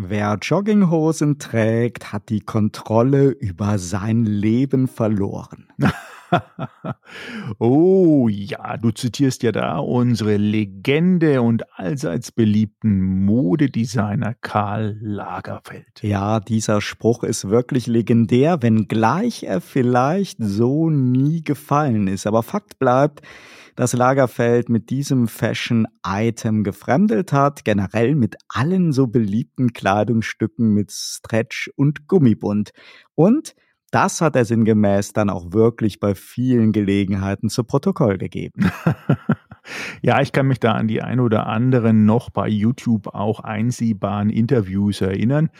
Wer Jogginghosen trägt, hat die Kontrolle über sein Leben verloren. oh ja, du zitierst ja da unsere Legende und allseits beliebten Modedesigner Karl Lagerfeld. Ja, dieser Spruch ist wirklich legendär, wenngleich er vielleicht so nie gefallen ist. Aber Fakt bleibt, dass Lagerfeld mit diesem Fashion-Item gefremdelt hat, generell mit allen so beliebten Kleidungsstücken mit Stretch und Gummibund. Und das hat er sinngemäß dann auch wirklich bei vielen Gelegenheiten zu Protokoll gegeben. ja, ich kann mich da an die ein oder anderen noch bei YouTube auch einsehbaren Interviews erinnern,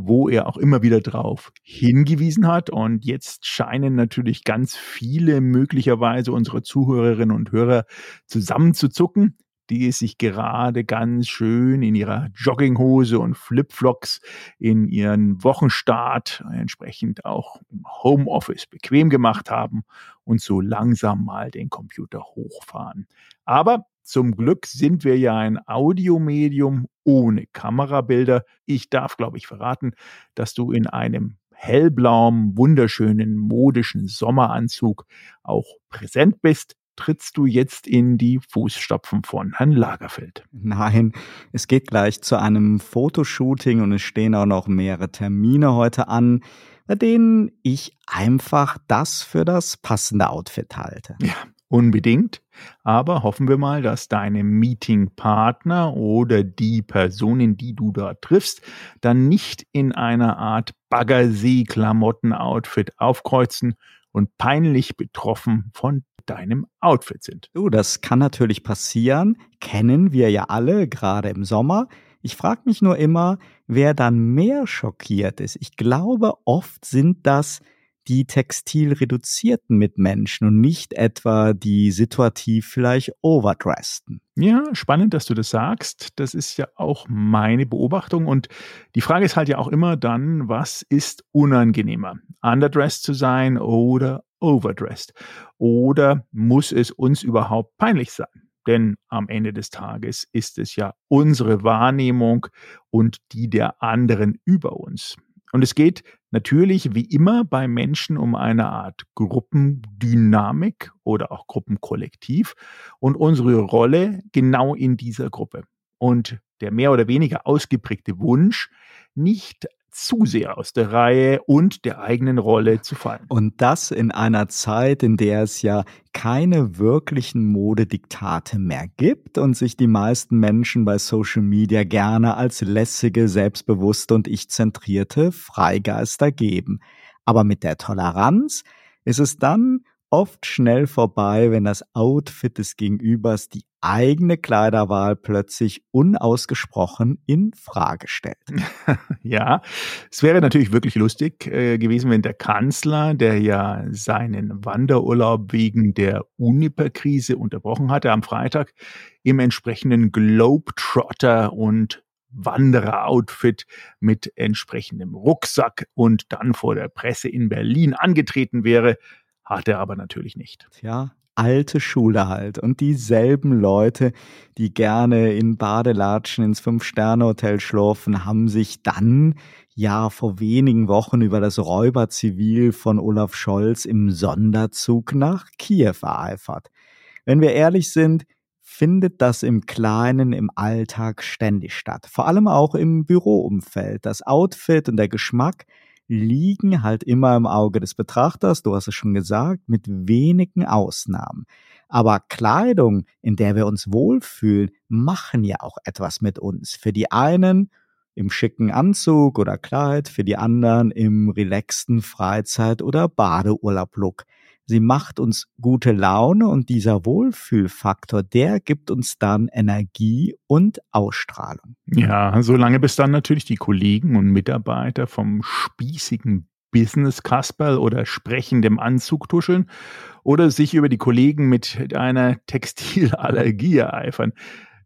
wo er auch immer wieder drauf hingewiesen hat. Und jetzt scheinen natürlich ganz viele möglicherweise unsere Zuhörerinnen und Hörer zusammenzuzucken, die sich gerade ganz schön in ihrer Jogginghose und Flipflops in ihren Wochenstart entsprechend auch im Homeoffice bequem gemacht haben und so langsam mal den Computer hochfahren. Aber zum Glück sind wir ja ein Audiomedium ohne Kamerabilder. Ich darf, glaube ich, verraten, dass du in einem hellblauen, wunderschönen, modischen Sommeranzug auch präsent bist. Trittst du jetzt in die Fußstapfen von Herrn Lagerfeld? Nein, es geht gleich zu einem Fotoshooting und es stehen auch noch mehrere Termine heute an, bei denen ich einfach das für das passende Outfit halte. Ja, unbedingt. Aber hoffen wir mal, dass deine Meetingpartner oder die Personen, die du da triffst, dann nicht in einer Art Baggersee-Klamotten-Outfit aufkreuzen und peinlich betroffen von deinem Outfit sind. Du, das kann natürlich passieren, kennen wir ja alle, gerade im Sommer. Ich frage mich nur immer, wer dann mehr schockiert ist. Ich glaube, oft sind das die textil reduzierten Mitmenschen und nicht etwa die situativ vielleicht overdressten. Ja, spannend, dass du das sagst. Das ist ja auch meine Beobachtung. Und die Frage ist halt ja auch immer dann, was ist unangenehmer? Underdressed zu sein oder overdressed? Oder muss es uns überhaupt peinlich sein? Denn am Ende des Tages ist es ja unsere Wahrnehmung und die der anderen über uns. Und es geht natürlich wie immer bei Menschen um eine Art Gruppendynamik oder auch Gruppenkollektiv und unsere Rolle genau in dieser Gruppe. Und der mehr oder weniger ausgeprägte Wunsch, nicht zu sehr aus der Reihe und der eigenen Rolle zu fallen. Und das in einer Zeit, in der es ja keine wirklichen Modediktate mehr gibt und sich die meisten Menschen bei Social Media gerne als lässige, selbstbewusste und ich-zentrierte Freigeister geben. Aber mit der Toleranz ist es dann oft schnell vorbei, wenn das Outfit des Gegenübers die eigene Kleiderwahl plötzlich unausgesprochen in Frage stellt. Ja, es wäre natürlich wirklich lustig äh, gewesen, wenn der Kanzler, der ja seinen Wanderurlaub wegen der Uniper-Krise unterbrochen hatte am Freitag, im entsprechenden Globetrotter und Wanderer-Outfit mit entsprechendem Rucksack und dann vor der Presse in Berlin angetreten wäre, hat er aber natürlich nicht. Ja, alte Schule halt. Und dieselben Leute, die gerne in Badelatschen ins Fünf-Sterne-Hotel schlurfen, haben sich dann ja vor wenigen Wochen über das Räuberzivil von Olaf Scholz im Sonderzug nach Kiew ereifert. Wenn wir ehrlich sind, findet das im Kleinen im Alltag ständig statt. Vor allem auch im Büroumfeld. Das Outfit und der Geschmack liegen halt immer im Auge des Betrachters, du hast es schon gesagt, mit wenigen Ausnahmen. Aber Kleidung, in der wir uns wohlfühlen, machen ja auch etwas mit uns. Für die einen im schicken Anzug oder Kleid, für die anderen im relaxten Freizeit- oder Badeurlaub-Look. Sie macht uns gute Laune und dieser Wohlfühlfaktor, der gibt uns dann Energie und Ausstrahlung. Ja, solange bis dann natürlich die Kollegen und Mitarbeiter vom spießigen Business Kasperl oder sprechendem Anzug tuscheln oder sich über die Kollegen mit einer Textilallergie ereifern.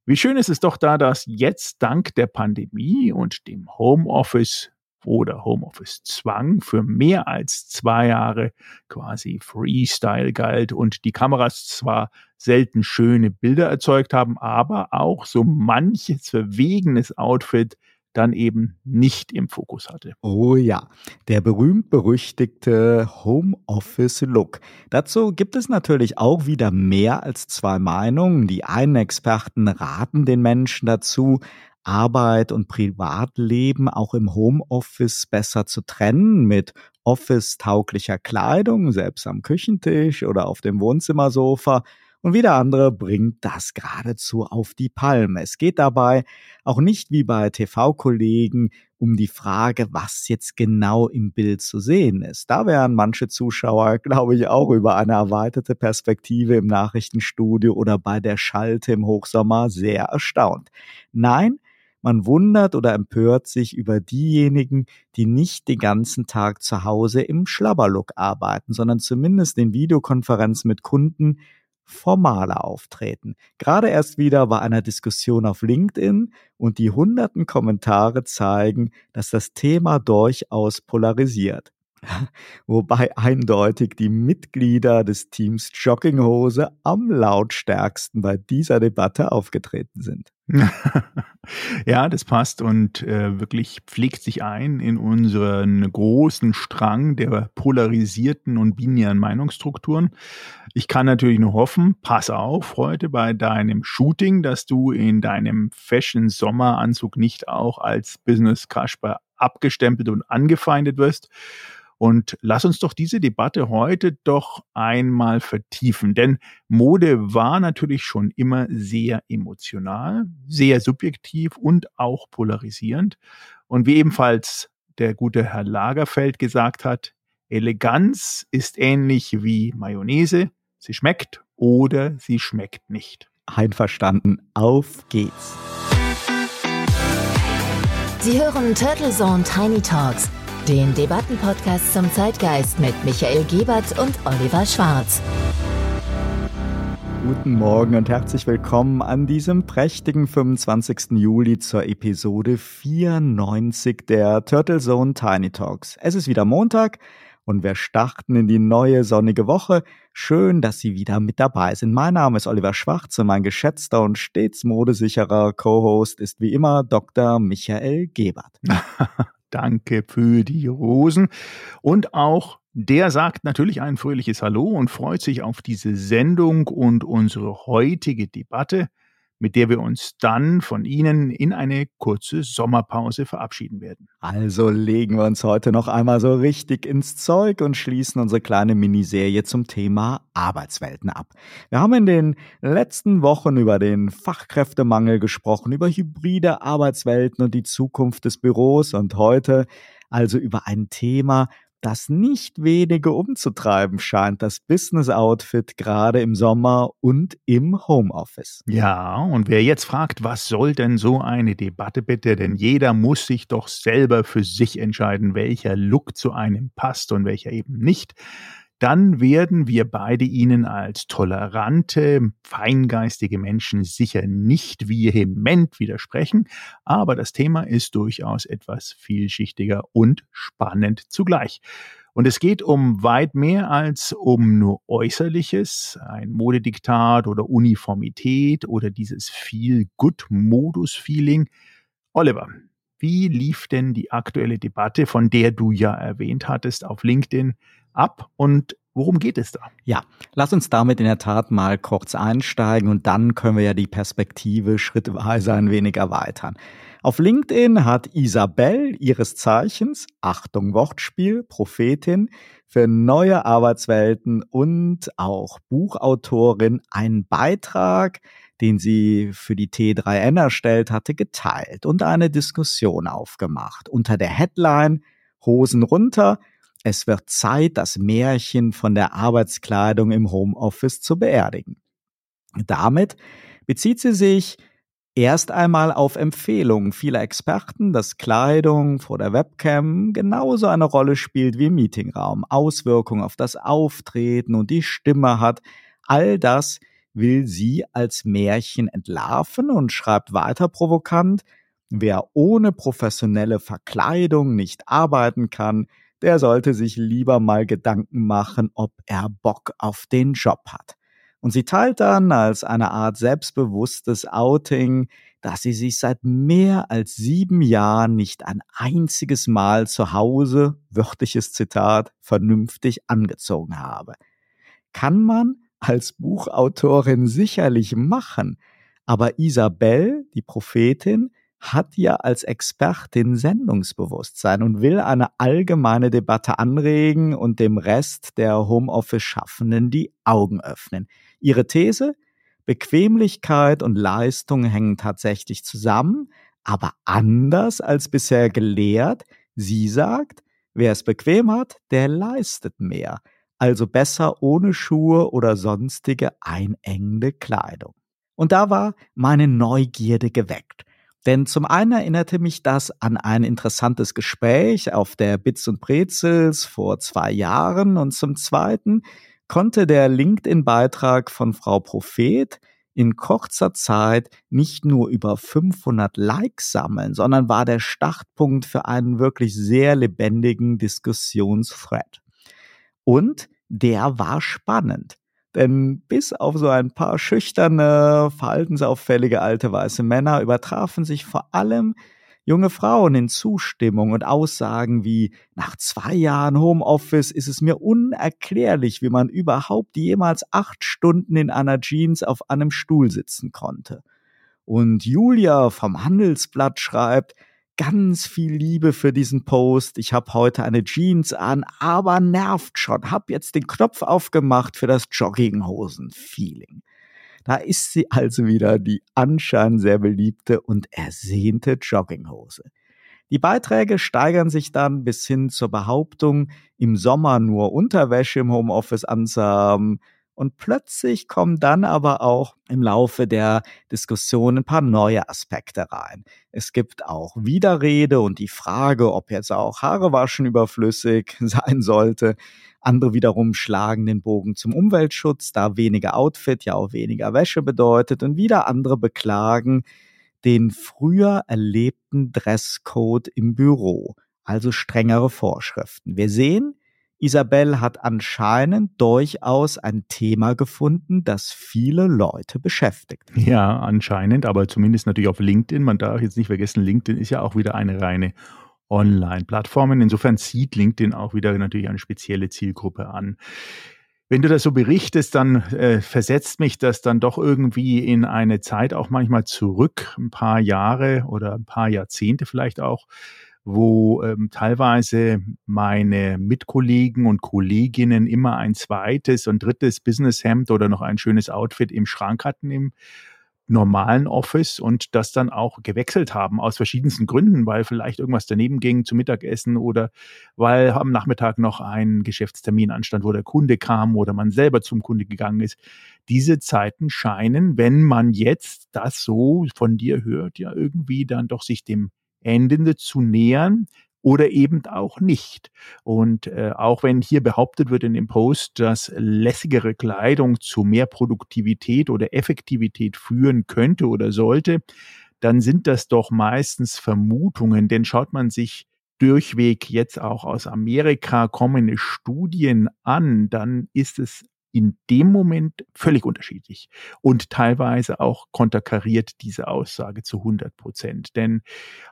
Wie schön ist es doch da, dass jetzt dank der Pandemie und dem Homeoffice oder Homeoffice-Zwang für mehr als zwei Jahre quasi Freestyle galt und die Kameras zwar selten schöne Bilder erzeugt haben, aber auch so manches verwegenes Outfit dann eben nicht im Fokus hatte. Oh ja, der berühmt-berüchtigte Homeoffice-Look. Dazu gibt es natürlich auch wieder mehr als zwei Meinungen. Die einen Experten raten den Menschen dazu, Arbeit und Privatleben auch im Homeoffice besser zu trennen mit office-tauglicher Kleidung, selbst am Küchentisch oder auf dem Wohnzimmersofa und wieder andere bringt das geradezu auf die Palme. Es geht dabei auch nicht wie bei TV-Kollegen um die Frage, was jetzt genau im Bild zu sehen ist. Da wären manche Zuschauer, glaube ich, auch über eine erweiterte Perspektive im Nachrichtenstudio oder bei der Schalte im Hochsommer sehr erstaunt. Nein, man wundert oder empört sich über diejenigen, die nicht den ganzen Tag zu Hause im Schlabberlook arbeiten, sondern zumindest in Videokonferenz mit Kunden formaler auftreten. Gerade erst wieder war einer Diskussion auf LinkedIn und die hunderten Kommentare zeigen, dass das Thema durchaus polarisiert. Wobei eindeutig die Mitglieder des Teams Jogginghose am lautstärksten bei dieser Debatte aufgetreten sind. ja, das passt und äh, wirklich pflegt sich ein in unseren großen Strang der polarisierten und binären Meinungsstrukturen. Ich kann natürlich nur hoffen, pass auf heute bei deinem Shooting, dass du in deinem Fashion-Sommeranzug nicht auch als Business Kasper abgestempelt und angefeindet wirst und lass uns doch diese Debatte heute doch einmal vertiefen, denn Mode war natürlich schon immer sehr emotional, sehr subjektiv und auch polarisierend. Und wie ebenfalls der gute Herr Lagerfeld gesagt hat, Eleganz ist ähnlich wie Mayonnaise, sie schmeckt oder sie schmeckt nicht. Einverstanden, auf geht's. Sie hören Turtle Zone Tiny Talks den Debattenpodcast zum Zeitgeist mit Michael Gebert und Oliver Schwarz. Guten Morgen und herzlich willkommen an diesem prächtigen 25. Juli zur Episode 94 der Turtle Zone Tiny Talks. Es ist wieder Montag und wir starten in die neue sonnige Woche. Schön, dass Sie wieder mit dabei sind. Mein Name ist Oliver Schwarz und mein geschätzter und stets modesicherer Co-Host ist wie immer Dr. Michael Gebert. Danke für die Rosen. Und auch der sagt natürlich ein fröhliches Hallo und freut sich auf diese Sendung und unsere heutige Debatte mit der wir uns dann von Ihnen in eine kurze Sommerpause verabschieden werden. Also legen wir uns heute noch einmal so richtig ins Zeug und schließen unsere kleine Miniserie zum Thema Arbeitswelten ab. Wir haben in den letzten Wochen über den Fachkräftemangel gesprochen, über hybride Arbeitswelten und die Zukunft des Büros und heute also über ein Thema, das nicht wenige umzutreiben scheint, das Business Outfit gerade im Sommer und im Homeoffice. Ja, und wer jetzt fragt, was soll denn so eine Debatte bitte, denn jeder muss sich doch selber für sich entscheiden, welcher Look zu einem passt und welcher eben nicht dann werden wir beide Ihnen als tolerante, feingeistige Menschen sicher nicht vehement widersprechen, aber das Thema ist durchaus etwas vielschichtiger und spannend zugleich. Und es geht um weit mehr als um nur Äußerliches, ein Modediktat oder Uniformität oder dieses Feel-Good-Modus-Feeling. Oliver, wie lief denn die aktuelle Debatte, von der du ja erwähnt hattest, auf LinkedIn ab und worum geht es da? Ja, lass uns damit in der Tat mal kurz einsteigen und dann können wir ja die Perspektive schrittweise ein wenig erweitern. Auf LinkedIn hat Isabel ihres Zeichens, Achtung Wortspiel, Prophetin, für neue Arbeitswelten und auch Buchautorin einen Beitrag, den sie für die T3N erstellt hatte, geteilt und eine Diskussion aufgemacht. Unter der Headline Hosen runter, es wird Zeit, das Märchen von der Arbeitskleidung im Homeoffice zu beerdigen. Damit bezieht sie sich erst einmal auf Empfehlungen vieler Experten, dass Kleidung vor der Webcam genauso eine Rolle spielt wie im Meetingraum, Auswirkungen auf das Auftreten und die Stimme hat. All das will sie als Märchen entlarven und schreibt weiter provokant, wer ohne professionelle Verkleidung nicht arbeiten kann, der sollte sich lieber mal Gedanken machen, ob er Bock auf den Job hat. Und sie teilt dann als eine Art selbstbewusstes Outing dass sie sich seit mehr als sieben Jahren nicht ein einziges Mal zu Hause, wörtliches Zitat, vernünftig angezogen habe. Kann man als Buchautorin sicherlich machen, aber Isabel, die Prophetin, hat ja als Expertin Sendungsbewusstsein und will eine allgemeine Debatte anregen und dem Rest der Homeoffice-Schaffenden die Augen öffnen. Ihre These? Bequemlichkeit und Leistung hängen tatsächlich zusammen, aber anders als bisher gelehrt. Sie sagt, wer es bequem hat, der leistet mehr. Also besser ohne Schuhe oder sonstige einengende Kleidung. Und da war meine Neugierde geweckt. Denn zum einen erinnerte mich das an ein interessantes Gespräch auf der Bits und Brezels vor zwei Jahren und zum zweiten konnte der LinkedIn-Beitrag von Frau Prophet in kurzer Zeit nicht nur über 500 Likes sammeln, sondern war der Startpunkt für einen wirklich sehr lebendigen Diskussionsthread. Und der war spannend. Denn bis auf so ein paar schüchterne, verhaltensauffällige alte weiße Männer übertrafen sich vor allem junge Frauen in Zustimmung und Aussagen wie nach zwei Jahren Homeoffice ist es mir unerklärlich, wie man überhaupt jemals acht Stunden in einer Jeans auf einem Stuhl sitzen konnte. Und Julia vom Handelsblatt schreibt, ganz viel Liebe für diesen Post. Ich habe heute eine Jeans an, aber nervt schon. Hab jetzt den Knopf aufgemacht für das Jogginghosen-Feeling. Da ist sie also wieder die anscheinend sehr beliebte und ersehnte Jogginghose. Die Beiträge steigern sich dann bis hin zur Behauptung, im Sommer nur Unterwäsche im Homeoffice anzuhaben, und plötzlich kommen dann aber auch im Laufe der Diskussion ein paar neue Aspekte rein. Es gibt auch Widerrede und die Frage, ob jetzt auch Haarewaschen überflüssig sein sollte. Andere wiederum schlagen den Bogen zum Umweltschutz, da weniger Outfit ja auch weniger Wäsche bedeutet. Und wieder andere beklagen den früher erlebten Dresscode im Büro, also strengere Vorschriften. Wir sehen, Isabel hat anscheinend durchaus ein Thema gefunden, das viele Leute beschäftigt. Ja, anscheinend, aber zumindest natürlich auf LinkedIn. Man darf jetzt nicht vergessen, LinkedIn ist ja auch wieder eine reine Online-Plattform. Insofern zieht LinkedIn auch wieder natürlich eine spezielle Zielgruppe an. Wenn du das so berichtest, dann äh, versetzt mich das dann doch irgendwie in eine Zeit auch manchmal zurück, ein paar Jahre oder ein paar Jahrzehnte vielleicht auch, wo ähm, teilweise meine Mitkollegen und Kolleginnen immer ein zweites und drittes Businesshemd oder noch ein schönes Outfit im Schrank hatten im normalen Office und das dann auch gewechselt haben aus verschiedensten Gründen, weil vielleicht irgendwas daneben ging zum Mittagessen oder weil am Nachmittag noch ein Geschäftstermin anstand, wo der Kunde kam oder man selber zum Kunde gegangen ist. Diese Zeiten scheinen, wenn man jetzt das so von dir hört, ja irgendwie dann doch sich dem Endende zu nähern oder eben auch nicht. Und äh, auch wenn hier behauptet wird in dem Post, dass lässigere Kleidung zu mehr Produktivität oder Effektivität führen könnte oder sollte, dann sind das doch meistens Vermutungen, denn schaut man sich durchweg jetzt auch aus Amerika kommende Studien an, dann ist es in dem Moment völlig unterschiedlich und teilweise auch konterkariert diese Aussage zu 100 Prozent. Denn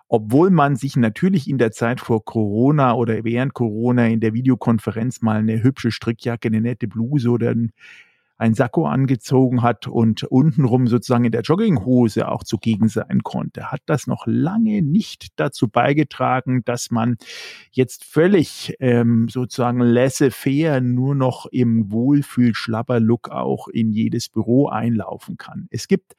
obwohl man sich natürlich in der Zeit vor Corona oder während Corona in der Videokonferenz mal eine hübsche Strickjacke, eine nette Bluse oder ein ein Sakko angezogen hat und untenrum sozusagen in der Jogginghose auch zugegen sein konnte, hat das noch lange nicht dazu beigetragen, dass man jetzt völlig ähm, sozusagen laissez-faire nur noch im Wohlfühl-Schlabber-Look auch in jedes Büro einlaufen kann. Es gibt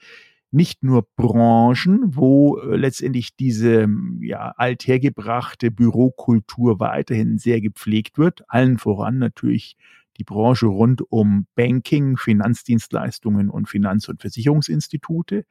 nicht nur Branchen, wo äh, letztendlich diese ja, althergebrachte Bürokultur weiterhin sehr gepflegt wird, allen voran natürlich die Branche rund um Banking, Finanzdienstleistungen und Finanz- und Versicherungsinstitute.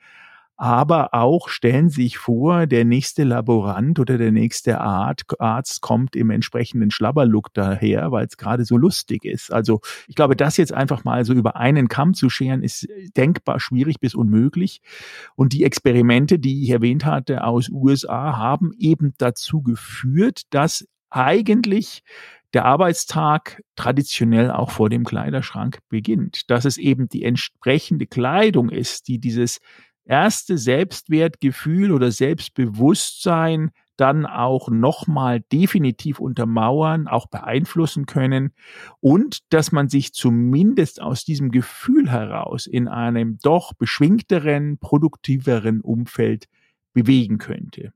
Aber auch stellen Sie sich vor, der nächste Laborant oder der nächste Arzt kommt im entsprechenden Schlabberlook daher, weil es gerade so lustig ist. Also ich glaube, das jetzt einfach mal so über einen Kamm zu scheren, ist denkbar schwierig bis unmöglich. Und die Experimente, die ich erwähnt hatte aus USA, haben eben dazu geführt, dass eigentlich der Arbeitstag traditionell auch vor dem Kleiderschrank beginnt. Dass es eben die entsprechende Kleidung ist, die dieses erste Selbstwertgefühl oder Selbstbewusstsein dann auch nochmal definitiv untermauern, auch beeinflussen können und dass man sich zumindest aus diesem Gefühl heraus in einem doch beschwingteren, produktiveren Umfeld bewegen könnte.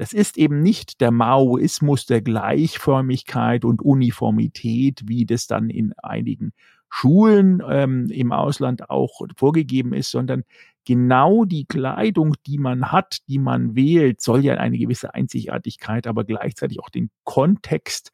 Das ist eben nicht der Maoismus der Gleichförmigkeit und Uniformität, wie das dann in einigen Schulen ähm, im Ausland auch vorgegeben ist, sondern genau die Kleidung, die man hat, die man wählt, soll ja eine gewisse Einzigartigkeit, aber gleichzeitig auch den Kontext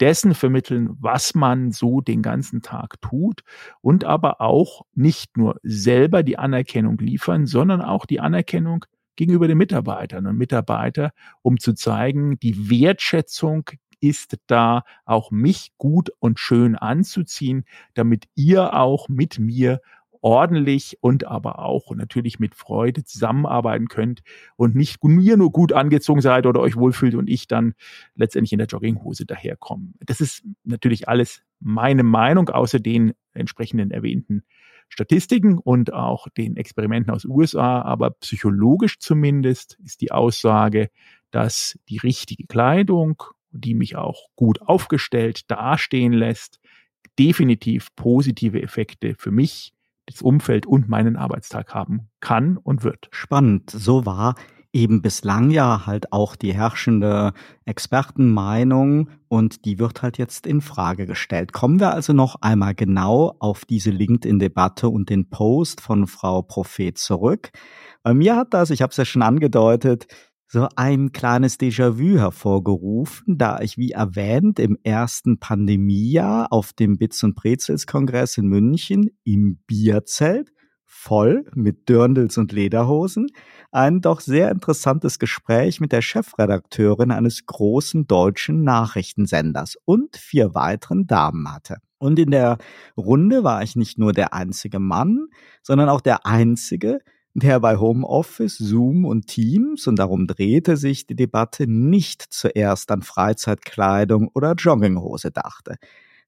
dessen vermitteln, was man so den ganzen Tag tut und aber auch nicht nur selber die Anerkennung liefern, sondern auch die Anerkennung gegenüber den Mitarbeitern und Mitarbeiter, um zu zeigen, die Wertschätzung ist da, auch mich gut und schön anzuziehen, damit ihr auch mit mir ordentlich und aber auch natürlich mit Freude zusammenarbeiten könnt und nicht mir nur gut angezogen seid oder euch wohlfühlt und ich dann letztendlich in der Jogginghose daherkomme. Das ist natürlich alles meine Meinung, außer den entsprechenden erwähnten Statistiken und auch den Experimenten aus USA, aber psychologisch zumindest ist die Aussage, dass die richtige Kleidung, die mich auch gut aufgestellt dastehen lässt, definitiv positive Effekte für mich, das Umfeld und meinen Arbeitstag haben kann und wird. Spannend. So war eben bislang ja halt auch die herrschende Expertenmeinung und die wird halt jetzt in Frage gestellt. Kommen wir also noch einmal genau auf diese LinkedIn-Debatte und den Post von Frau Prophet zurück. Bei mir hat das, ich habe es ja schon angedeutet, so ein kleines Déjà-vu hervorgerufen, da ich, wie erwähnt, im ersten Pandemiejahr auf dem Bits und Brezels Kongress in München im Bierzelt voll mit Dirndls und Lederhosen ein doch sehr interessantes Gespräch mit der Chefredakteurin eines großen deutschen Nachrichtensenders und vier weiteren Damen hatte. Und in der Runde war ich nicht nur der einzige Mann, sondern auch der einzige, der bei Homeoffice, Zoom und Teams, und darum drehte sich die Debatte, nicht zuerst an Freizeitkleidung oder Jogginghose dachte.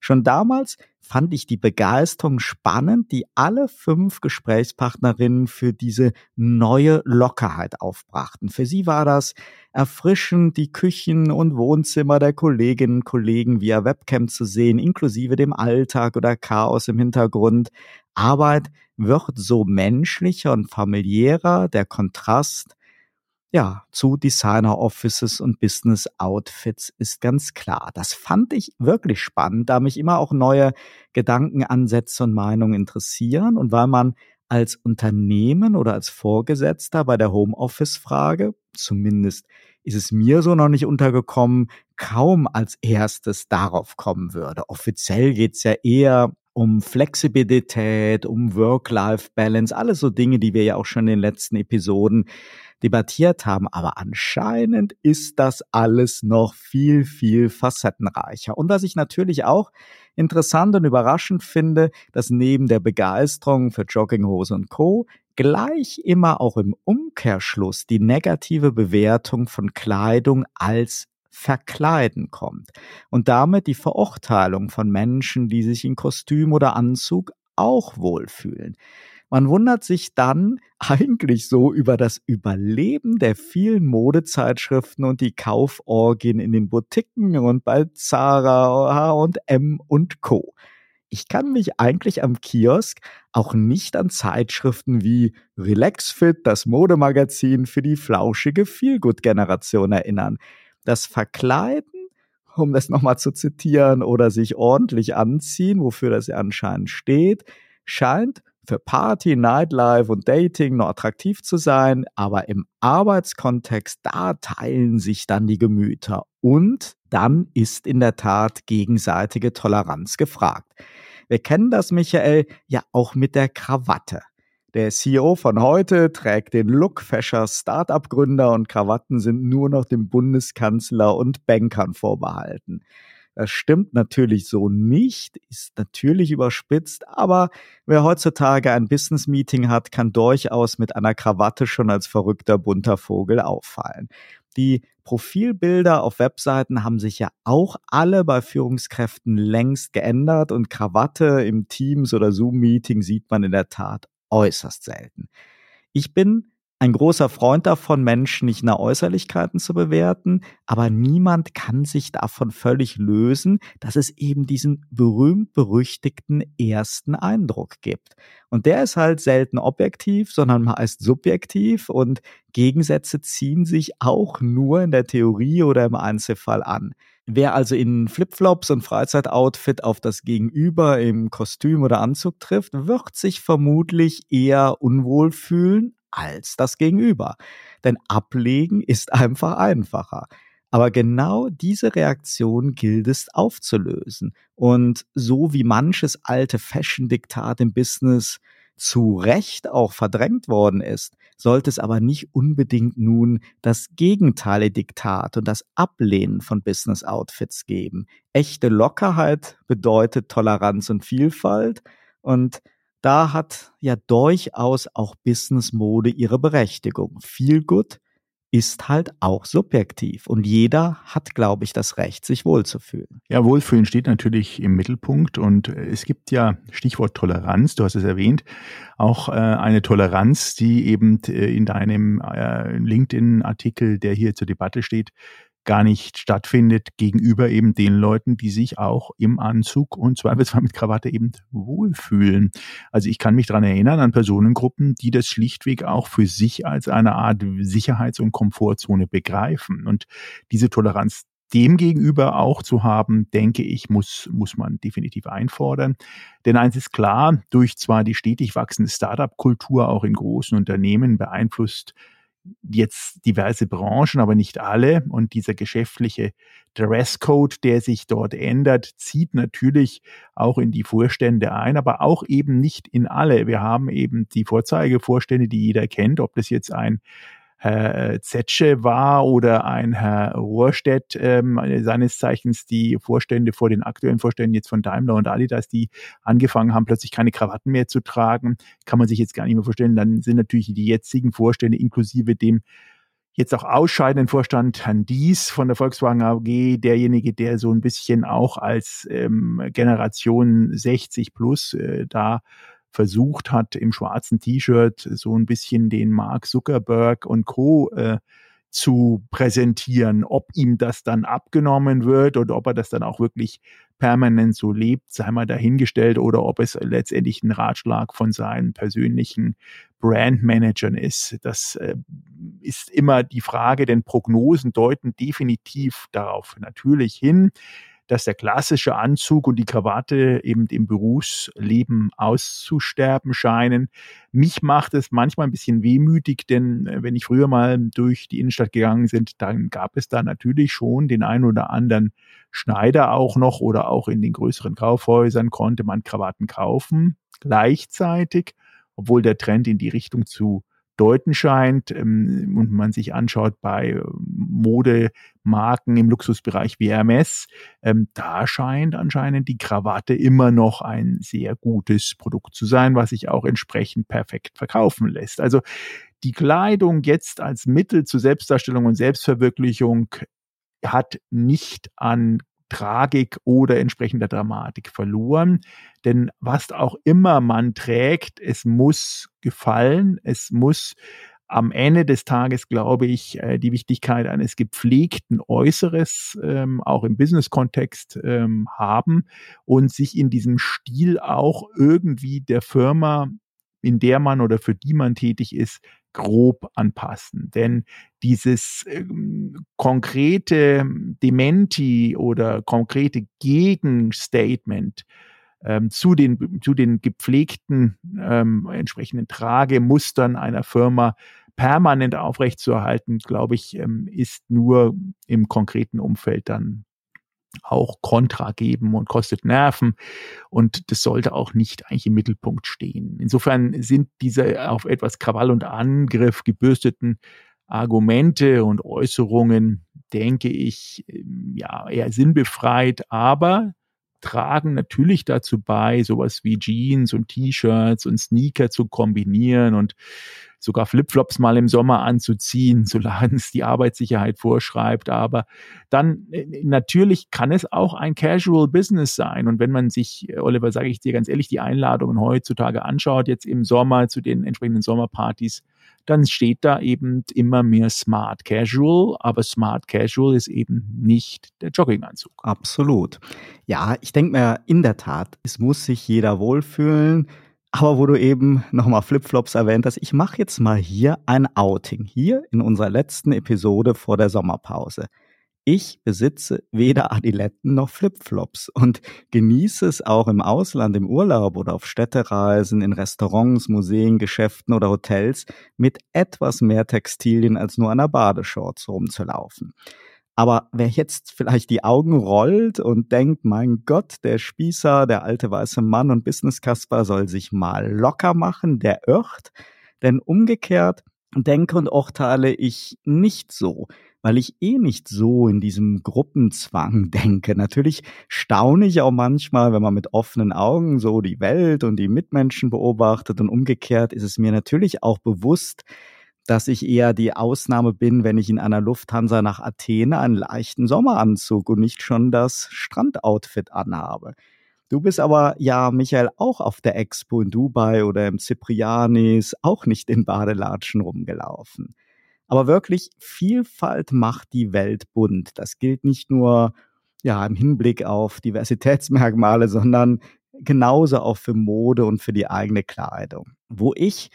Schon damals fand ich die Begeisterung spannend, die alle fünf Gesprächspartnerinnen für diese neue Lockerheit aufbrachten. Für sie war das erfrischend, die Küchen und Wohnzimmer der Kolleginnen und Kollegen via Webcam zu sehen, inklusive dem Alltag oder Chaos im Hintergrund. Arbeit wird so menschlicher und familiärer, der Kontrast ja, zu Designer Offices und Business Outfits ist ganz klar. Das fand ich wirklich spannend, da mich immer auch neue Gedankenansätze und Meinungen interessieren und weil man als Unternehmen oder als Vorgesetzter bei der Homeoffice-Frage, zumindest ist es mir so noch nicht untergekommen, kaum als erstes darauf kommen würde. Offiziell geht's ja eher um Flexibilität, um Work-Life-Balance, alles so Dinge, die wir ja auch schon in den letzten Episoden debattiert haben. Aber anscheinend ist das alles noch viel, viel facettenreicher. Und was ich natürlich auch interessant und überraschend finde, dass neben der Begeisterung für Jogginghose und Co. gleich immer auch im Umkehrschluss die negative Bewertung von Kleidung als Verkleiden kommt und damit die Verurteilung von Menschen, die sich in Kostüm oder Anzug auch wohlfühlen. Man wundert sich dann eigentlich so über das Überleben der vielen Modezeitschriften und die Kauforgien in den Boutiquen und bei Zara, H&M und Co. Ich kann mich eigentlich am Kiosk auch nicht an Zeitschriften wie Relaxfit, das Modemagazin für die flauschige Feelgood-Generation erinnern. Das Verkleiden um das nochmal zu zitieren, oder sich ordentlich anziehen, wofür das ja anscheinend steht, scheint für Party, Nightlife und Dating noch attraktiv zu sein, aber im Arbeitskontext, da teilen sich dann die Gemüter und dann ist in der Tat gegenseitige Toleranz gefragt. Wir kennen das, Michael, ja auch mit der Krawatte. Der CEO von heute trägt den Look Fasher Startup-Gründer und Krawatten sind nur noch dem Bundeskanzler und Bankern vorbehalten. Das stimmt natürlich so nicht, ist natürlich überspitzt, aber wer heutzutage ein Business-Meeting hat, kann durchaus mit einer Krawatte schon als verrückter bunter Vogel auffallen. Die Profilbilder auf Webseiten haben sich ja auch alle bei Führungskräften längst geändert und Krawatte im Teams oder Zoom-Meeting sieht man in der Tat äußerst selten. Ich bin ein großer Freund davon, Menschen nicht nach Äußerlichkeiten zu bewerten, aber niemand kann sich davon völlig lösen, dass es eben diesen berühmt-berüchtigten ersten Eindruck gibt. Und der ist halt selten objektiv, sondern meist subjektiv und Gegensätze ziehen sich auch nur in der Theorie oder im Einzelfall an. Wer also in Flipflops und Freizeitoutfit auf das Gegenüber im Kostüm oder Anzug trifft, wird sich vermutlich eher unwohl fühlen als das Gegenüber. Denn ablegen ist einfach einfacher. Aber genau diese Reaktion gilt es aufzulösen. Und so wie manches alte Fashion-Diktat im Business zu Recht auch verdrängt worden ist, sollte es aber nicht unbedingt nun das Gegenteil Diktat und das Ablehnen von Business Outfits geben. Echte Lockerheit bedeutet Toleranz und Vielfalt und da hat ja durchaus auch Business Mode ihre Berechtigung. Viel Good ist halt auch subjektiv und jeder hat, glaube ich, das Recht, sich wohlzufühlen. Ja, Wohlfühlen steht natürlich im Mittelpunkt und es gibt ja Stichwort Toleranz, du hast es erwähnt, auch äh, eine Toleranz, die eben äh, in deinem äh, LinkedIn-Artikel, der hier zur Debatte steht, gar nicht stattfindet gegenüber eben den Leuten, die sich auch im Anzug und zweifelsfall mit Krawatte eben wohlfühlen. Also ich kann mich daran erinnern an Personengruppen, die das schlichtweg auch für sich als eine Art Sicherheits- und Komfortzone begreifen. Und diese Toleranz dem gegenüber auch zu haben, denke ich, muss, muss man definitiv einfordern. Denn eins ist klar, durch zwar die stetig wachsende Startup-Kultur auch in großen Unternehmen beeinflusst jetzt diverse Branchen, aber nicht alle. Und dieser geschäftliche Dresscode, der sich dort ändert, zieht natürlich auch in die Vorstände ein, aber auch eben nicht in alle. Wir haben eben die Vorzeigevorstände, die jeder kennt, ob das jetzt ein Herr äh, Zetsche war oder ein Herr Rohrstedt, ähm, seines Zeichens die Vorstände vor den aktuellen Vorständen jetzt von Daimler und Adidas, die angefangen haben, plötzlich keine Krawatten mehr zu tragen, kann man sich jetzt gar nicht mehr vorstellen. Dann sind natürlich die jetzigen Vorstände inklusive dem jetzt auch ausscheidenden Vorstand Herrn Dies von der Volkswagen AG, derjenige, der so ein bisschen auch als ähm, Generation 60 plus äh, da versucht hat, im schwarzen T-Shirt so ein bisschen den Mark Zuckerberg und Co. Äh, zu präsentieren. Ob ihm das dann abgenommen wird oder ob er das dann auch wirklich permanent so lebt, sei mal dahingestellt, oder ob es letztendlich ein Ratschlag von seinen persönlichen Brandmanagern ist. Das äh, ist immer die Frage, denn Prognosen deuten definitiv darauf natürlich hin, dass der klassische Anzug und die Krawatte eben im Berufsleben auszusterben scheinen. Mich macht es manchmal ein bisschen wehmütig, denn äh, wenn ich früher mal durch die Innenstadt gegangen sind, dann gab es da natürlich schon den einen oder anderen Schneider auch noch oder auch in den größeren Kaufhäusern konnte man Krawatten kaufen. Gleichzeitig, obwohl der Trend in die Richtung zu deuten scheint ähm, und man sich anschaut bei äh, Modemarken im Luxusbereich wie Hermes, ähm, da scheint anscheinend die Krawatte immer noch ein sehr gutes Produkt zu sein, was sich auch entsprechend perfekt verkaufen lässt. Also die Kleidung jetzt als Mittel zur Selbstdarstellung und Selbstverwirklichung hat nicht an Tragik oder entsprechender Dramatik verloren. Denn was auch immer man trägt, es muss gefallen, es muss am Ende des Tages, glaube ich, äh, die Wichtigkeit eines gepflegten Äußeres ähm, auch im Business-Kontext ähm, haben und sich in diesem Stil auch irgendwie der Firma, in der man oder für die man tätig ist, grob anpassen. Denn dieses ähm, konkrete Dementi oder konkrete Gegenstatement ähm, zu, den, zu den gepflegten ähm, entsprechenden Tragemustern einer Firma permanent aufrechtzuerhalten, glaube ich, ähm, ist nur im konkreten Umfeld dann auch Kontra geben und kostet Nerven. Und das sollte auch nicht eigentlich im Mittelpunkt stehen. Insofern sind diese auf etwas Krawall und Angriff gebürsteten Argumente und Äußerungen, denke ich, ähm, ja, eher sinnbefreit, aber tragen natürlich dazu bei, sowas wie Jeans und T-Shirts und Sneaker zu kombinieren und sogar Flipflops mal im Sommer anzuziehen, solange es die Arbeitssicherheit vorschreibt. Aber dann äh, natürlich kann es auch ein Casual Business sein. Und wenn man sich, äh, Oliver, sage ich dir ganz ehrlich, die Einladungen heutzutage anschaut, jetzt im Sommer zu den entsprechenden Sommerpartys, dann steht da eben immer mehr Smart Casual, aber Smart Casual ist eben nicht der Jogginganzug. Absolut. Ja, ich denke mir in der Tat, es muss sich jeder wohlfühlen. Aber wo du eben nochmal Flipflops erwähnt hast, ich mache jetzt mal hier ein Outing, hier in unserer letzten Episode vor der Sommerpause. Ich besitze weder Adiletten noch Flipflops und genieße es auch im Ausland, im Urlaub oder auf Städtereisen, in Restaurants, Museen, Geschäften oder Hotels mit etwas mehr Textilien als nur einer Badeshorts rumzulaufen. Aber wer jetzt vielleicht die Augen rollt und denkt, mein Gott, der Spießer, der alte weiße Mann und Business Kasper soll sich mal locker machen, der irrt. Denn umgekehrt denke und urteile ich nicht so, weil ich eh nicht so in diesem Gruppenzwang denke. Natürlich staune ich auch manchmal, wenn man mit offenen Augen so die Welt und die Mitmenschen beobachtet und umgekehrt ist es mir natürlich auch bewusst, dass ich eher die Ausnahme bin, wenn ich in einer Lufthansa nach Athen einen leichten Sommeranzug und nicht schon das Strandoutfit anhabe. Du bist aber ja, Michael, auch auf der Expo in Dubai oder im Ciprianis auch nicht in Badelatschen rumgelaufen. Aber wirklich, Vielfalt macht die Welt bunt. Das gilt nicht nur ja, im Hinblick auf Diversitätsmerkmale, sondern genauso auch für Mode und für die eigene Kleidung. Wo ich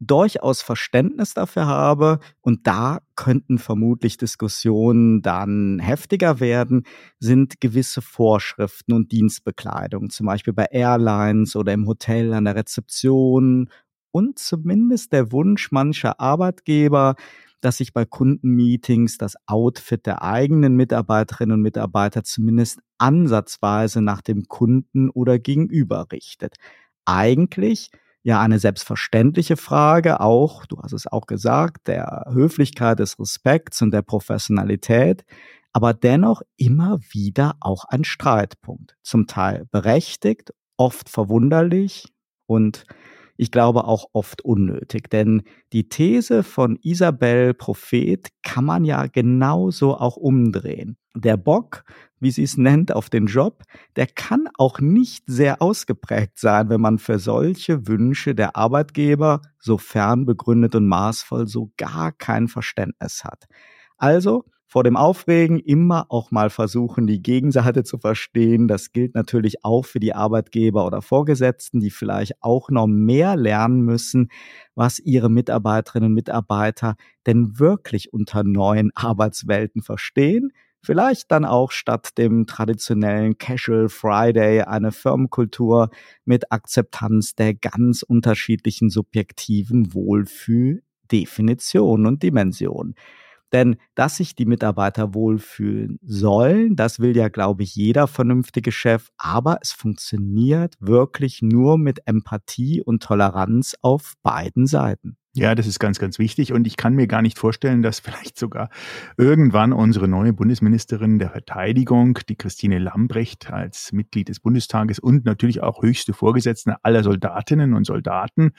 durchaus Verständnis dafür habe und da könnten vermutlich Diskussionen dann heftiger werden, sind gewisse Vorschriften und Dienstbekleidung, zum Beispiel bei Airlines oder im Hotel an der Rezeption und zumindest der Wunsch mancher Arbeitgeber, dass sich bei Kundenmeetings das Outfit der eigenen Mitarbeiterinnen und Mitarbeiter zumindest ansatzweise nach dem Kunden oder Gegenüber richtet. Eigentlich ja eine selbstverständliche Frage, auch, du hast es auch gesagt, der Höflichkeit, des Respekts und der Professionalität, aber dennoch immer wieder auch ein Streitpunkt. Zum Teil berechtigt, oft verwunderlich und ich glaube auch oft unnötig. Denn die These von Isabel Prophet kann man ja genauso auch umdrehen. Der Bock, wie sie es nennt, auf den Job, der kann auch nicht sehr ausgeprägt sein, wenn man für solche Wünsche der Arbeitgeber, sofern begründet und maßvoll, so gar kein Verständnis hat. Also vor dem Aufregen immer auch mal versuchen, die Gegenseite zu verstehen. Das gilt natürlich auch für die Arbeitgeber oder Vorgesetzten, die vielleicht auch noch mehr lernen müssen, was ihre Mitarbeiterinnen und Mitarbeiter denn wirklich unter neuen Arbeitswelten verstehen. Vielleicht dann auch statt dem traditionellen Casual Friday eine Firmenkultur mit Akzeptanz der ganz unterschiedlichen subjektiven Wohlfühldefinition und Dimension. Denn dass sich die Mitarbeiter wohlfühlen sollen, das will ja, glaube ich, jeder vernünftige Chef. Aber es funktioniert wirklich nur mit Empathie und Toleranz auf beiden Seiten. Ja, das ist ganz, ganz wichtig. Und ich kann mir gar nicht vorstellen, dass vielleicht sogar irgendwann unsere neue Bundesministerin der Verteidigung, die Christine Lambrecht, als Mitglied des Bundestages und natürlich auch höchste Vorgesetzte aller Soldatinnen und Soldaten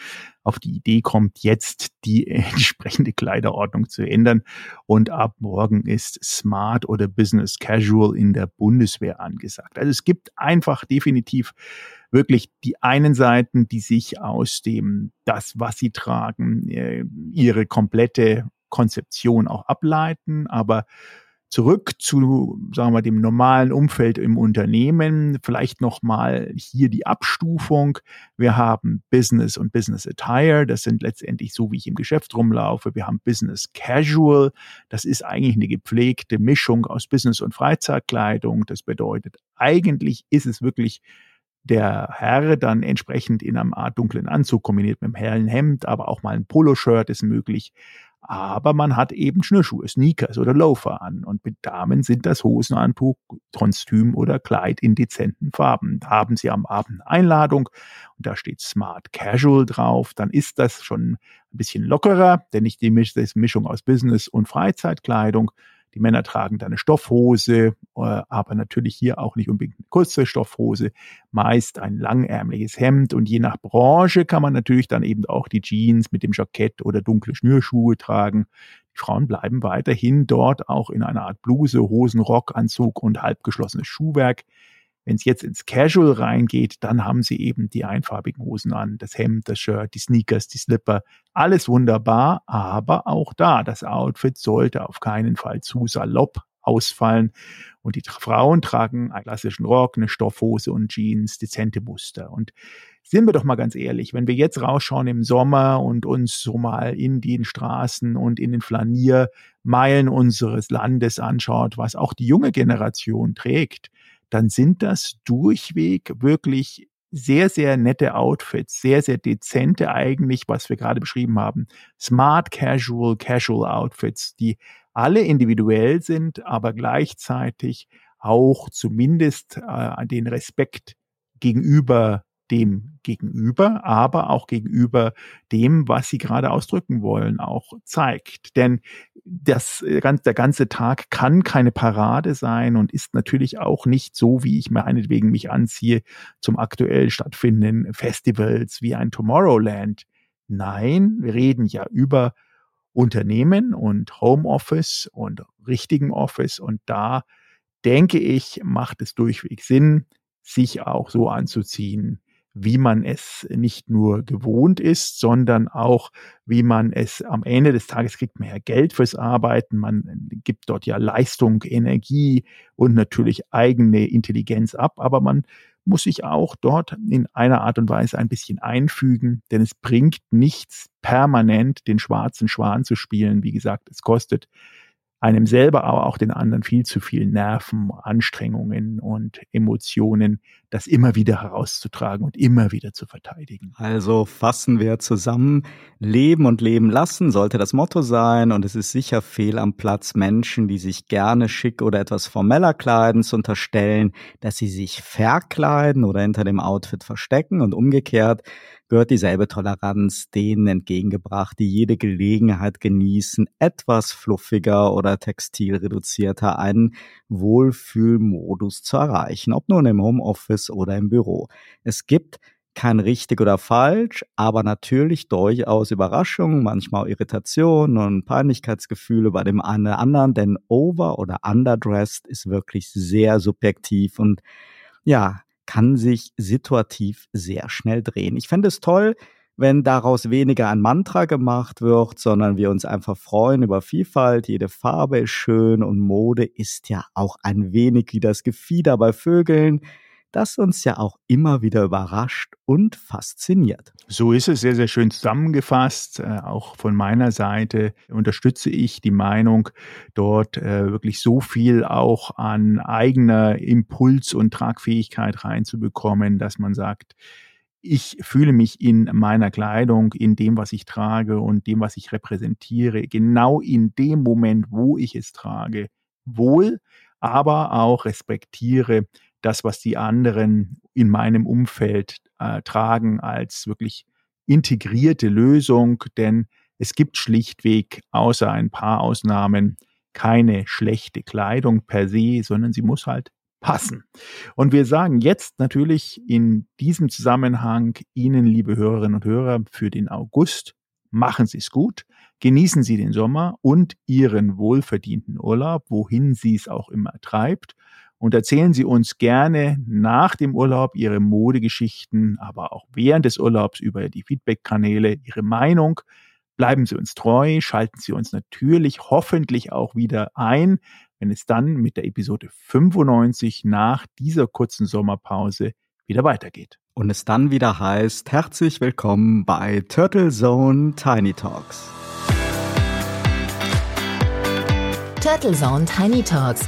auf die Idee kommt, jetzt die entsprechende Kleiderordnung zu ändern. Und ab morgen ist Smart oder Business Casual in der Bundeswehr angesagt. Also es gibt einfach definitiv wirklich die einen Seiten, die sich aus dem, das, was sie tragen, äh, ihre komplette Konzeption auch ableiten, aber zurück zu, sagen wir, dem normalen Umfeld im Unternehmen. Vielleicht nochmal hier die Abstufung. Wir haben Business und Business Attire. Das sind letztendlich so, wie ich im Geschäft rumlaufe. Wir haben Business Casual. Das ist eigentlich eine gepflegte Mischung aus Business und Freizeitkleidung. Das bedeutet, eigentlich ist es wirklich der Herr dann entsprechend in einem Art dunklen Anzug kombiniert mit einem hellen Hemd, aber auch mal ein Poloshirt ist möglich. Aber man hat eben Schnürschuhe, Sneakers oder Loafer an. Und mit Damen sind das Hosenantuch, Kostüm oder Kleid in dezenten Farben. Haben Sie am Abend Einladung und da steht Smart Casual drauf. Dann ist das schon ein bisschen lockerer, denn nicht die Mischung aus Business und Freizeitkleidung. Die Männer tragen dann eine Stoffhose äh, aber natürlich hier auch nicht unbedingt eine kurze Stoffhose, meist ein langärmliches Hemd und je nach Branche kann man natürlich dann eben auch die Jeans mit dem Jackett oder dunkle Schnürschuhe tragen. Die Frauen bleiben weiterhin dort auch in einer Art Bluse, Hosen, Rockanzug und halbgeschlossenes Schuhwerk. Wenn es jetzt ins Casual reingeht, dann haben sie eben die einfarbigen Hosen an, das Hemd, das Shirt, die Sneakers, die Slipper. Alles wunderbar, aber auch da, das Outfit sollte auf keinen Fall zu salopp ausfallen. Und die Frauen tragen einen klassischen Rock, eine Stoffhose und Jeans, dezente Muster. Und sind wir doch mal ganz ehrlich, wenn wir jetzt rausschauen im Sommer und uns so mal in den Straßen und in den Flaniermeilen unseres Landes anschaut, was auch die junge Generation trägt, dann sind das durchweg wirklich sehr, sehr nette Outfits, sehr, sehr dezente eigentlich, was wir gerade beschrieben haben. Smart Casual, Casual Outfits, die alle individuell sind, aber gleichzeitig auch zumindest äh, den Respekt gegenüber dem Gegenüber, aber auch gegenüber dem, was sie gerade ausdrücken wollen, auch zeigt. Denn das, äh, der ganze Tag kann keine Parade sein und ist natürlich auch nicht so, wie ich meinetwegen mich anziehe zum aktuell stattfindenden Festivals wie ein Tomorrowland. Nein, wir reden ja über Unternehmen und Homeoffice und richtigen Office und da denke ich, macht es durchweg Sinn, sich auch so anzuziehen, wie man es nicht nur gewohnt ist, sondern auch, wie man es am Ende des Tages kriegt ja Geld fürs Arbeiten, man gibt dort ja Leistung, Energie und natürlich eigene Intelligenz ab, aber man muss sich auch dort in einer Art und Weise ein bisschen einfügen, denn es bringt nichts, permanent den schwarzen Schwan zu spielen. Wie gesagt, es kostet einem selber, aber auch den anderen viel zu viel Nerven, Anstrengungen und Emotionen, das immer wieder herauszutragen und immer wieder zu verteidigen. Also fassen wir zusammen, Leben und Leben lassen sollte das Motto sein und es ist sicher fehl am Platz, Menschen, die sich gerne schick oder etwas formeller kleiden, zu unterstellen, dass sie sich verkleiden oder hinter dem Outfit verstecken. Und umgekehrt gehört dieselbe Toleranz denen entgegengebracht, die jede Gelegenheit genießen, etwas fluffiger oder textilreduzierter einen Wohlfühlmodus zu erreichen, ob nun im Homeoffice oder im Büro. Es gibt kein richtig oder falsch, aber natürlich durchaus Überraschungen, manchmal Irritationen und Peinlichkeitsgefühle bei dem einen oder anderen, denn over oder underdressed ist wirklich sehr subjektiv und ja, kann sich situativ sehr schnell drehen. Ich fände es toll, wenn daraus weniger ein Mantra gemacht wird, sondern wir uns einfach freuen über Vielfalt. Jede Farbe ist schön und Mode ist ja auch ein wenig wie das Gefieder bei Vögeln das uns ja auch immer wieder überrascht und fasziniert. So ist es sehr, sehr schön zusammengefasst. Äh, auch von meiner Seite unterstütze ich die Meinung, dort äh, wirklich so viel auch an eigener Impuls und Tragfähigkeit reinzubekommen, dass man sagt, ich fühle mich in meiner Kleidung, in dem, was ich trage und dem, was ich repräsentiere, genau in dem Moment, wo ich es trage, wohl, aber auch respektiere das, was die anderen in meinem Umfeld äh, tragen, als wirklich integrierte Lösung, denn es gibt schlichtweg außer ein paar Ausnahmen keine schlechte Kleidung per se, sondern sie muss halt passen. Und wir sagen jetzt natürlich in diesem Zusammenhang Ihnen, liebe Hörerinnen und Hörer, für den August, machen Sie es gut, genießen Sie den Sommer und Ihren wohlverdienten Urlaub, wohin Sie es auch immer treibt und erzählen Sie uns gerne nach dem Urlaub Ihre Modegeschichten, aber auch während des Urlaubs über die Feedback-Kanäle Ihre Meinung. Bleiben Sie uns treu, schalten Sie uns natürlich hoffentlich auch wieder ein, wenn es dann mit der Episode 95 nach dieser kurzen Sommerpause wieder weitergeht. Und es dann wieder heißt, herzlich willkommen bei Turtle Zone Tiny Talks. Turtle Zone Tiny Talks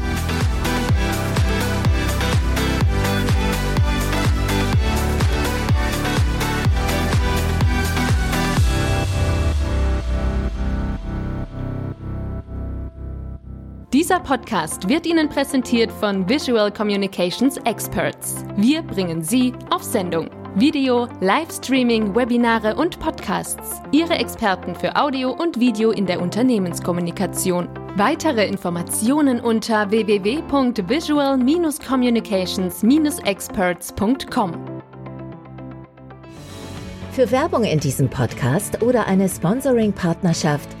Dieser Podcast wird Ihnen präsentiert von Visual Communications Experts. Wir bringen Sie auf Sendung. Video, Livestreaming, Webinare und Podcasts. Ihre Experten für Audio und Video in der Unternehmenskommunikation. Weitere Informationen unter www.visual-communications-experts.com. Für Werbung in diesem Podcast oder eine Sponsoring-Partnerschaft